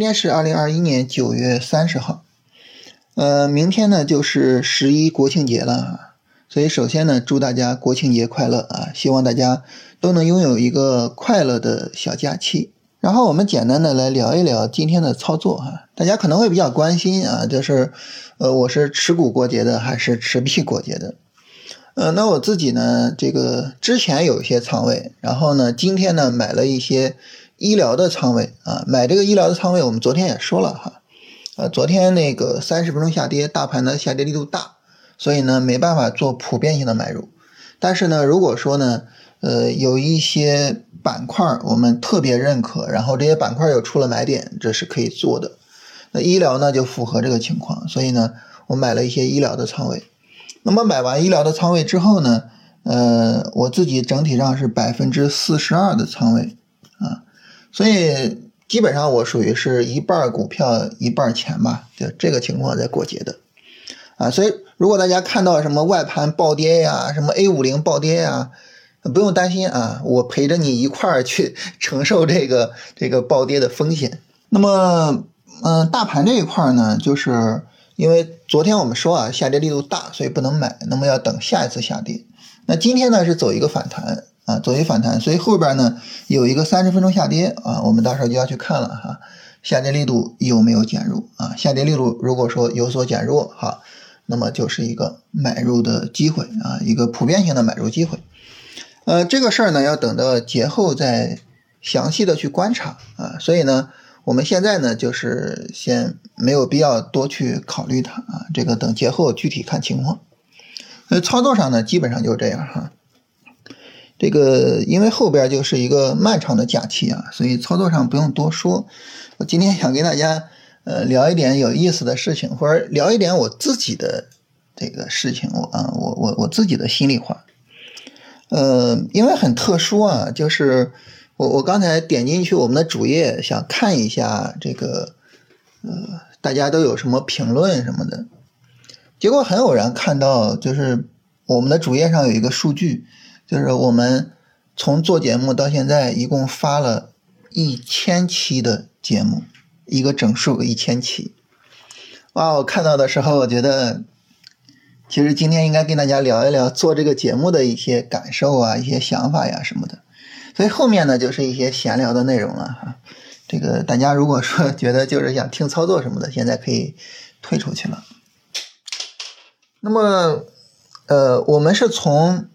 今天是二零二一年九月三十号，呃，明天呢就是十一国庆节了，所以首先呢，祝大家国庆节快乐啊！希望大家都能拥有一个快乐的小假期。然后我们简单的来聊一聊今天的操作哈，大家可能会比较关心啊，就是呃，我是持股过节的还是持币过节的？呃，那我自己呢，这个之前有一些仓位，然后呢，今天呢买了一些。医疗的仓位啊，买这个医疗的仓位，我们昨天也说了哈，呃，昨天那个三十分钟下跌，大盘的下跌力度大，所以呢没办法做普遍性的买入。但是呢，如果说呢，呃，有一些板块我们特别认可，然后这些板块又出了买点，这是可以做的。那医疗呢就符合这个情况，所以呢，我买了一些医疗的仓位。那么买完医疗的仓位之后呢，呃，我自己整体上是百分之四十二的仓位啊。所以基本上我属于是一半股票一半钱吧，就这个情况在过节的，啊，所以如果大家看到什么外盘暴跌呀，什么 A 五零暴跌呀，不用担心啊，我陪着你一块儿去 承受这个这个暴跌的风险。那么，嗯，大盘这一块呢，就是因为昨天我们说啊，下跌力度大，所以不能买，那么要等下一次下跌。那今天呢是走一个反弹。啊，作为反弹，所以后边呢有一个三十分钟下跌啊，我们到时候就要去看了哈，下跌力度有没有减弱啊？下跌力度如果说有所减弱哈，那么就是一个买入的机会啊，一个普遍性的买入机会。呃，这个事儿呢要等到节后再详细的去观察啊，所以呢我们现在呢就是先没有必要多去考虑它啊，这个等节后具体看情况。呃，操作上呢基本上就这样哈。这个因为后边就是一个漫长的假期啊，所以操作上不用多说。我今天想跟大家呃聊一点有意思的事情，或者聊一点我自己的这个事情，我啊我我我自己的心里话。呃，因为很特殊啊，就是我我刚才点进去我们的主页，想看一下这个呃大家都有什么评论什么的，结果很偶然看到就是我们的主页上有一个数据。就是我们从做节目到现在，一共发了一千期的节目，一个整数一千期。哇！我看到的时候，我觉得其实今天应该跟大家聊一聊做这个节目的一些感受啊，一些想法呀什么的。所以后面呢，就是一些闲聊的内容了哈。这个大家如果说 觉得就是想听操作什么的，现在可以退出去了。那么，呃，我们是从。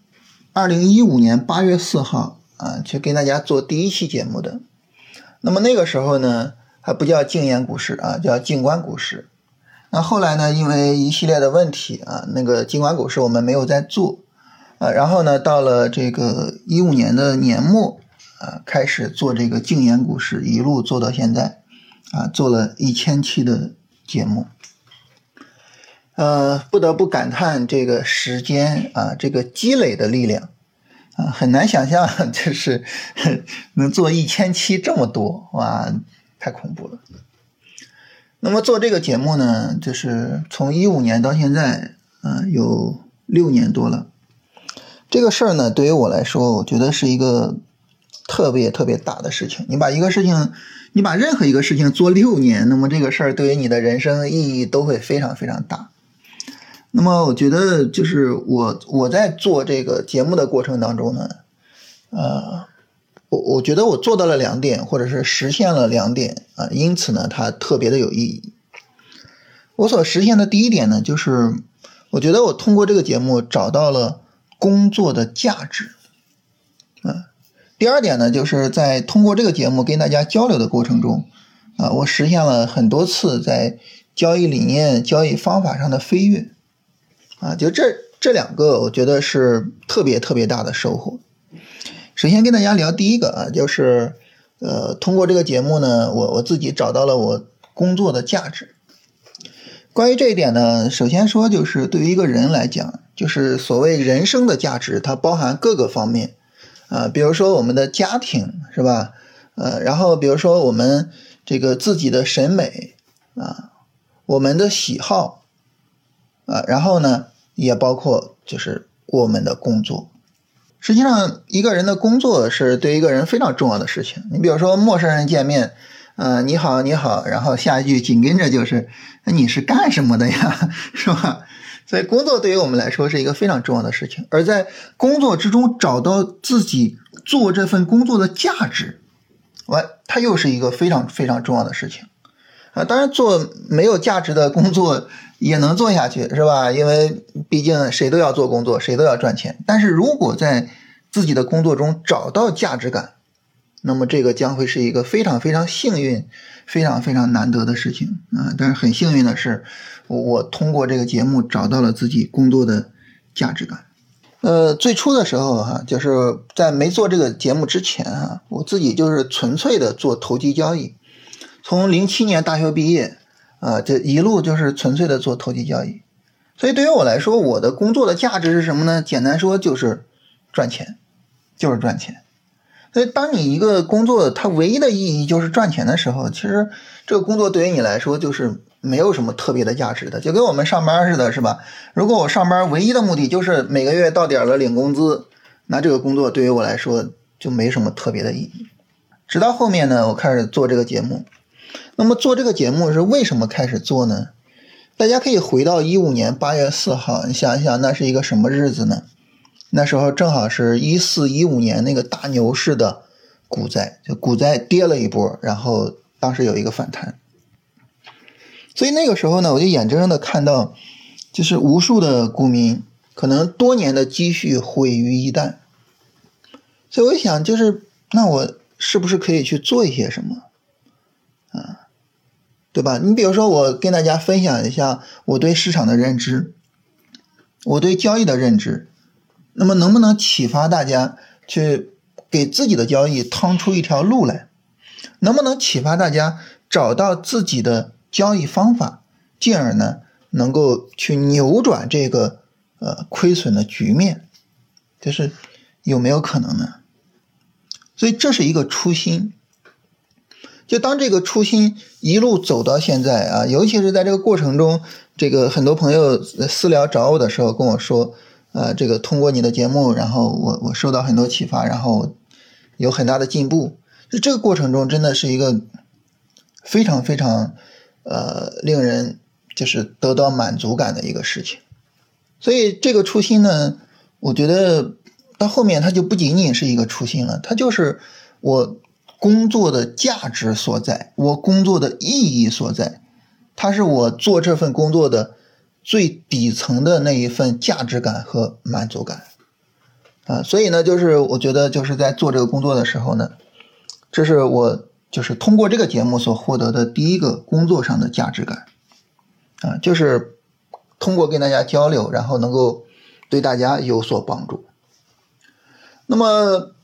二零一五年八月四号啊，去跟大家做第一期节目的。那么那个时候呢，还不叫静言股市啊，叫静观股市。那后来呢，因为一系列的问题啊，那个静观股市我们没有再做啊。然后呢，到了这个一五年的年末啊，开始做这个静言股市，一路做到现在啊，做了一千期的节目。呃，不得不感叹这个时间啊，这个积累的力量啊，很难想象，就是能做一千期这么多，哇，太恐怖了。那么做这个节目呢，就是从一五年到现在，啊，有六年多了。这个事儿呢，对于我来说，我觉得是一个特别特别大的事情。你把一个事情，你把任何一个事情做六年，那么这个事儿对于你的人生意义都会非常非常大。那么我觉得，就是我我在做这个节目的过程当中呢，呃，我我觉得我做到了两点，或者是实现了两点啊，因此呢，它特别的有意义。我所实现的第一点呢，就是我觉得我通过这个节目找到了工作的价值，啊，第二点呢，就是在通过这个节目跟大家交流的过程中，啊，我实现了很多次在交易理念、交易方法上的飞跃。啊，就这这两个，我觉得是特别特别大的收获。首先跟大家聊第一个啊，就是呃，通过这个节目呢，我我自己找到了我工作的价值。关于这一点呢，首先说就是对于一个人来讲，就是所谓人生的价值，它包含各个方面啊，比如说我们的家庭是吧？呃，然后比如说我们这个自己的审美啊，我们的喜好。啊，然后呢，也包括就是我们的工作。实际上，一个人的工作是对一个人非常重要的事情。你比如说，陌生人见面，呃，你好，你好，然后下一句紧跟着就是你是干什么的呀，是吧？所以工作对于我们来说是一个非常重要的事情，而在工作之中找到自己做这份工作的价值，完，它又是一个非常非常重要的事情。啊，当然做没有价值的工作也能做下去，是吧？因为毕竟谁都要做工作，谁都要赚钱。但是如果在自己的工作中找到价值感，那么这个将会是一个非常非常幸运、非常非常难得的事情啊！但是很幸运的是，我通过这个节目找到了自己工作的价值感。呃，最初的时候哈，就是在没做这个节目之前哈，我自己就是纯粹的做投机交易。从零七年大学毕业，啊，这一路就是纯粹的做投机交易，所以对于我来说，我的工作的价值是什么呢？简单说就是赚钱，就是赚钱。所以当你一个工作它唯一的意义就是赚钱的时候，其实这个工作对于你来说就是没有什么特别的价值的，就跟我们上班似的，是吧？如果我上班唯一的目的就是每个月到点了领工资，那这个工作对于我来说就没什么特别的意义。直到后面呢，我开始做这个节目。那么做这个节目是为什么开始做呢？大家可以回到一五年八月四号，你想一想，那是一个什么日子呢？那时候正好是一四一五年那个大牛市的股灾，就股灾跌了一波，然后当时有一个反弹。所以那个时候呢，我就眼睁睁的看到，就是无数的股民可能多年的积蓄毁于一旦。所以我想，就是那我是不是可以去做一些什么？啊，对吧？你比如说，我跟大家分享一下我对市场的认知，我对交易的认知，那么能不能启发大家去给自己的交易趟出一条路来？能不能启发大家找到自己的交易方法，进而呢能够去扭转这个呃亏损的局面？就是有没有可能呢？所以这是一个初心。就当这个初心一路走到现在啊，尤其是在这个过程中，这个很多朋友私聊找我的时候跟我说，呃，这个通过你的节目，然后我我受到很多启发，然后有很大的进步。就这个过程中，真的是一个非常非常呃令人就是得到满足感的一个事情。所以这个初心呢，我觉得到后面它就不仅仅是一个初心了，它就是我。工作的价值所在，我工作的意义所在，它是我做这份工作的最底层的那一份价值感和满足感啊！所以呢，就是我觉得就是在做这个工作的时候呢，这是我就是通过这个节目所获得的第一个工作上的价值感啊，就是通过跟大家交流，然后能够对大家有所帮助。那么。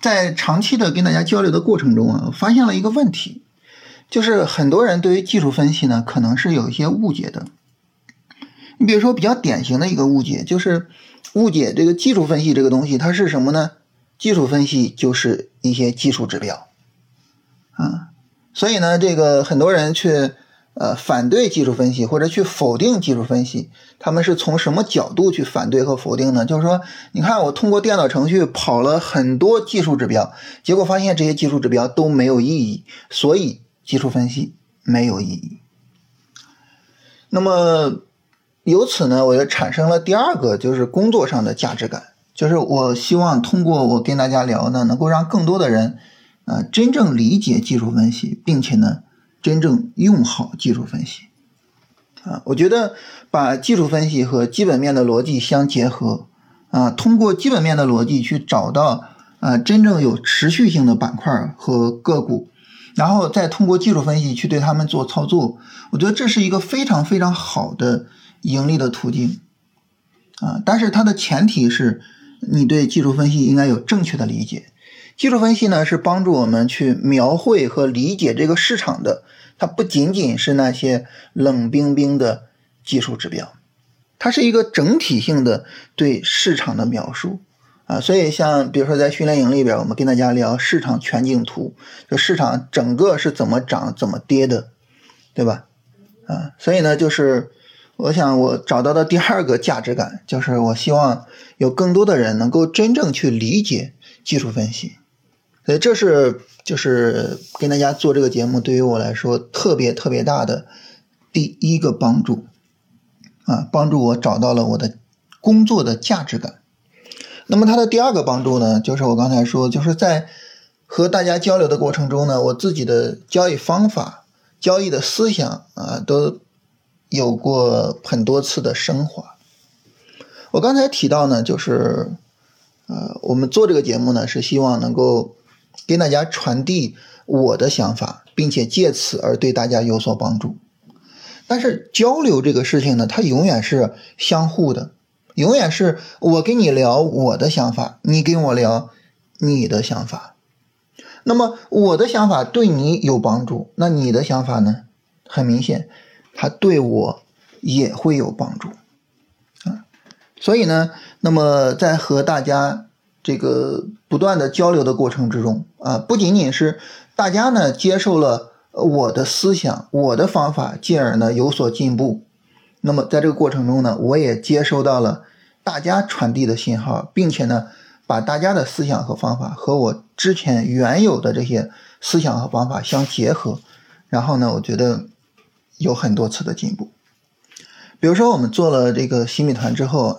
在长期的跟大家交流的过程中啊，发现了一个问题，就是很多人对于技术分析呢，可能是有一些误解的。你比如说，比较典型的一个误解，就是误解这个技术分析这个东西，它是什么呢？技术分析就是一些技术指标啊，所以呢，这个很多人去。呃，反对技术分析或者去否定技术分析，他们是从什么角度去反对和否定呢？就是说，你看我通过电脑程序跑了很多技术指标，结果发现这些技术指标都没有意义，所以技术分析没有意义。那么由此呢，我就产生了第二个就是工作上的价值感，就是我希望通过我跟大家聊呢，能够让更多的人啊真正理解技术分析，并且呢。真正用好技术分析，啊，我觉得把技术分析和基本面的逻辑相结合，啊，通过基本面的逻辑去找到啊真正有持续性的板块和个股，然后再通过技术分析去对他们做操作，我觉得这是一个非常非常好的盈利的途径，啊，但是它的前提是你对技术分析应该有正确的理解。技术分析呢，是帮助我们去描绘和理解这个市场的。它不仅仅是那些冷冰冰的技术指标，它是一个整体性的对市场的描述啊。所以，像比如说在训练营里边，我们跟大家聊市场全景图，就市场整个是怎么涨、怎么跌的，对吧？啊，所以呢，就是我想我找到的第二个价值感，就是我希望有更多的人能够真正去理解技术分析。所以这是就是跟大家做这个节目，对于我来说特别特别大的第一个帮助啊，帮助我找到了我的工作的价值感。那么它的第二个帮助呢，就是我刚才说，就是在和大家交流的过程中呢，我自己的交易方法、交易的思想啊，都有过很多次的升华。我刚才提到呢，就是呃，我们做这个节目呢，是希望能够。跟大家传递我的想法，并且借此而对大家有所帮助。但是交流这个事情呢，它永远是相互的，永远是我跟你聊我的想法，你跟我聊你的想法。那么我的想法对你有帮助，那你的想法呢？很明显，它对我也会有帮助啊。所以呢，那么在和大家。这个不断的交流的过程之中啊，不仅仅是大家呢接受了我的思想、我的方法，进而呢有所进步。那么在这个过程中呢，我也接收到了大家传递的信号，并且呢把大家的思想和方法和我之前原有的这些思想和方法相结合，然后呢，我觉得有很多次的进步。比如说我们做了这个新米团之后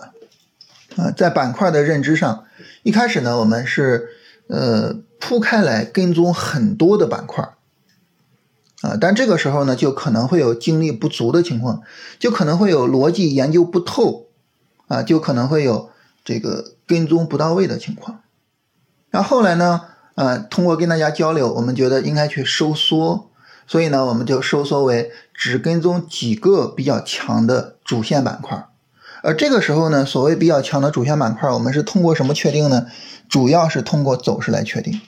啊，在板块的认知上。一开始呢，我们是呃铺开来跟踪很多的板块啊，但这个时候呢，就可能会有精力不足的情况，就可能会有逻辑研究不透啊，就可能会有这个跟踪不到位的情况。然后后来呢，呃，通过跟大家交流，我们觉得应该去收缩，所以呢，我们就收缩为只跟踪几个比较强的主线板块。而这个时候呢，所谓比较强的主线板块，我们是通过什么确定呢？主要是通过走势来确定，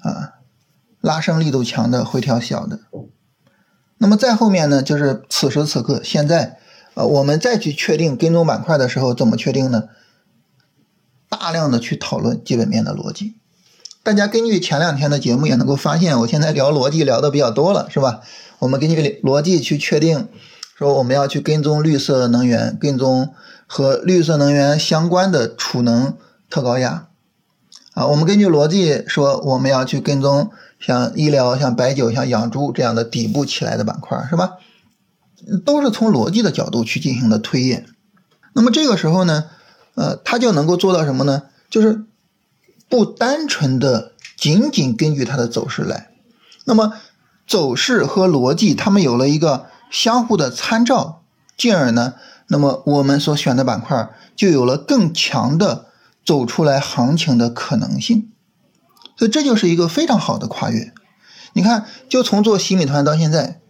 啊，拉升力度强的，回调小的。那么再后面呢，就是此时此刻，现在，呃，我们再去确定跟踪板块的时候，怎么确定呢？大量的去讨论基本面的逻辑。大家根据前两天的节目也能够发现，我现在聊逻辑聊的比较多了，是吧？我们根据逻辑去确定。说我们要去跟踪绿色能源，跟踪和绿色能源相关的储能特高压，啊，我们根据逻辑说我们要去跟踪像医疗、像白酒、像养猪这样的底部起来的板块，是吧？都是从逻辑的角度去进行的推演。那么这个时候呢，呃，它就能够做到什么呢？就是不单纯的仅仅根据它的走势来，那么走势和逻辑他们有了一个。相互的参照，进而呢，那么我们所选的板块就有了更强的走出来行情的可能性，所以这就是一个非常好的跨越。你看，就从做洗米团到现在，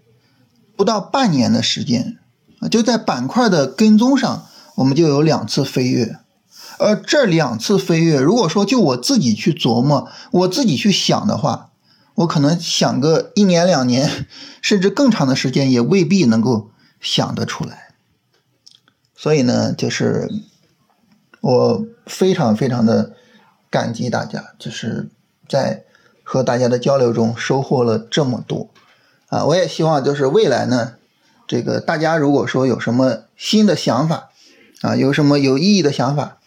不到半年的时间，就在板块的跟踪上，我们就有两次飞跃。而这两次飞跃，如果说就我自己去琢磨，我自己去想的话，我可能想个一年两年，甚至更长的时间，也未必能够想得出来。所以呢，就是我非常非常的感激大家，就是在和大家的交流中收获了这么多啊！我也希望就是未来呢，这个大家如果说有什么新的想法啊，有什么有意义的想法，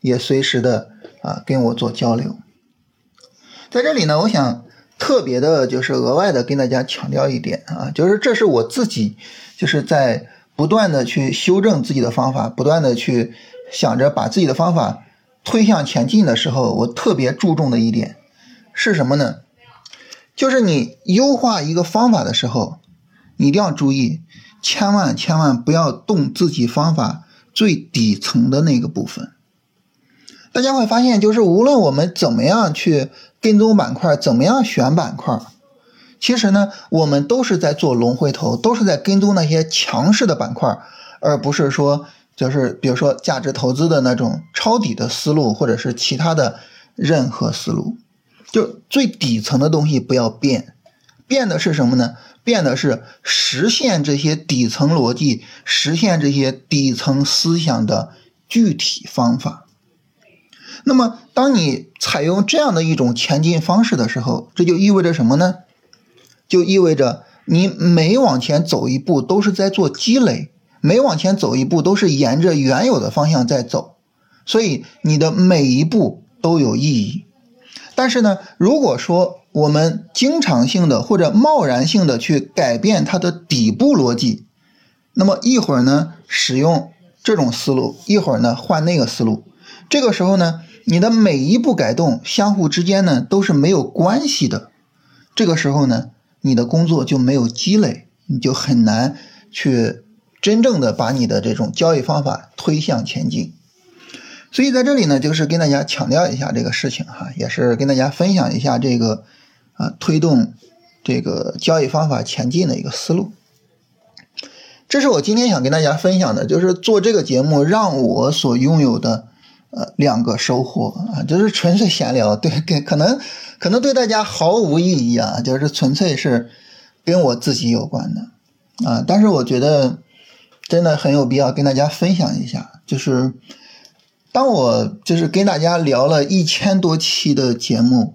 也随时的啊跟我做交流。在这里呢，我想。特别的，就是额外的跟大家强调一点啊，就是这是我自己就是在不断的去修正自己的方法，不断的去想着把自己的方法推向前进的时候，我特别注重的一点是什么呢？就是你优化一个方法的时候，你一定要注意，千万千万不要动自己方法最底层的那个部分。大家会发现，就是无论我们怎么样去。跟踪板块怎么样选板块？其实呢，我们都是在做龙回头，都是在跟踪那些强势的板块，而不是说就是比如说价值投资的那种抄底的思路，或者是其他的任何思路。就最底层的东西不要变，变的是什么呢？变的是实现这些底层逻辑，实现这些底层思想的具体方法。那么，当你采用这样的一种前进方式的时候，这就意味着什么呢？就意味着你每往前走一步都是在做积累，每往前走一步都是沿着原有的方向在走，所以你的每一步都有意义。但是呢，如果说我们经常性的或者贸然性的去改变它的底部逻辑，那么一会儿呢使用这种思路，一会儿呢换那个思路，这个时候呢，你的每一步改动相互之间呢都是没有关系的，这个时候呢，你的工作就没有积累，你就很难去真正的把你的这种交易方法推向前进。所以在这里呢，就是跟大家强调一下这个事情哈，也是跟大家分享一下这个啊推动这个交易方法前进的一个思路。这是我今天想跟大家分享的，就是做这个节目让我所拥有的呃两个收获啊，就是纯粹闲聊，对，给可能可能对大家毫无意义啊，就是纯粹是跟我自己有关的啊，但是我觉得真的很有必要跟大家分享一下，就是。当我就是跟大家聊了一千多期的节目，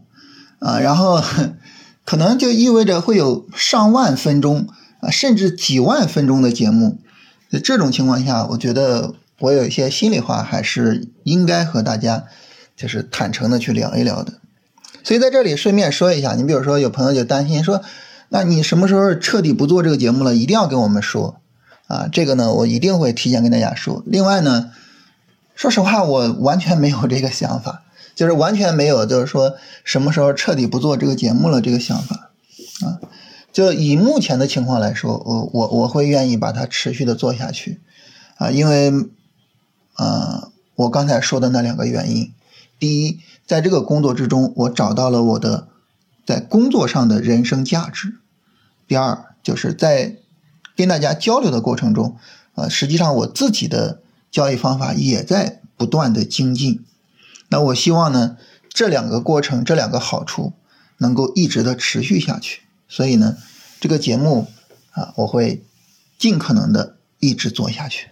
啊，然后 可能就意味着会有上万分钟啊，甚至几万分钟的节目。在这种情况下，我觉得我有一些心里话还是应该和大家就是坦诚的去聊一聊的。所以在这里顺便说一下，你比如说有朋友就担心说，那你什么时候彻底不做这个节目了？一定要跟我们说啊，这个呢，我一定会提前跟大家说。另外呢。说实话，我完全没有这个想法，就是完全没有，就是说什么时候彻底不做这个节目了这个想法，啊，就以目前的情况来说，我我我会愿意把它持续的做下去，啊，因为，呃，我刚才说的那两个原因，第一，在这个工作之中，我找到了我的在工作上的人生价值；第二，就是在跟大家交流的过程中，呃，实际上我自己的。交易方法也在不断的精进，那我希望呢，这两个过程，这两个好处能够一直的持续下去。所以呢，这个节目啊，我会尽可能的一直做下去。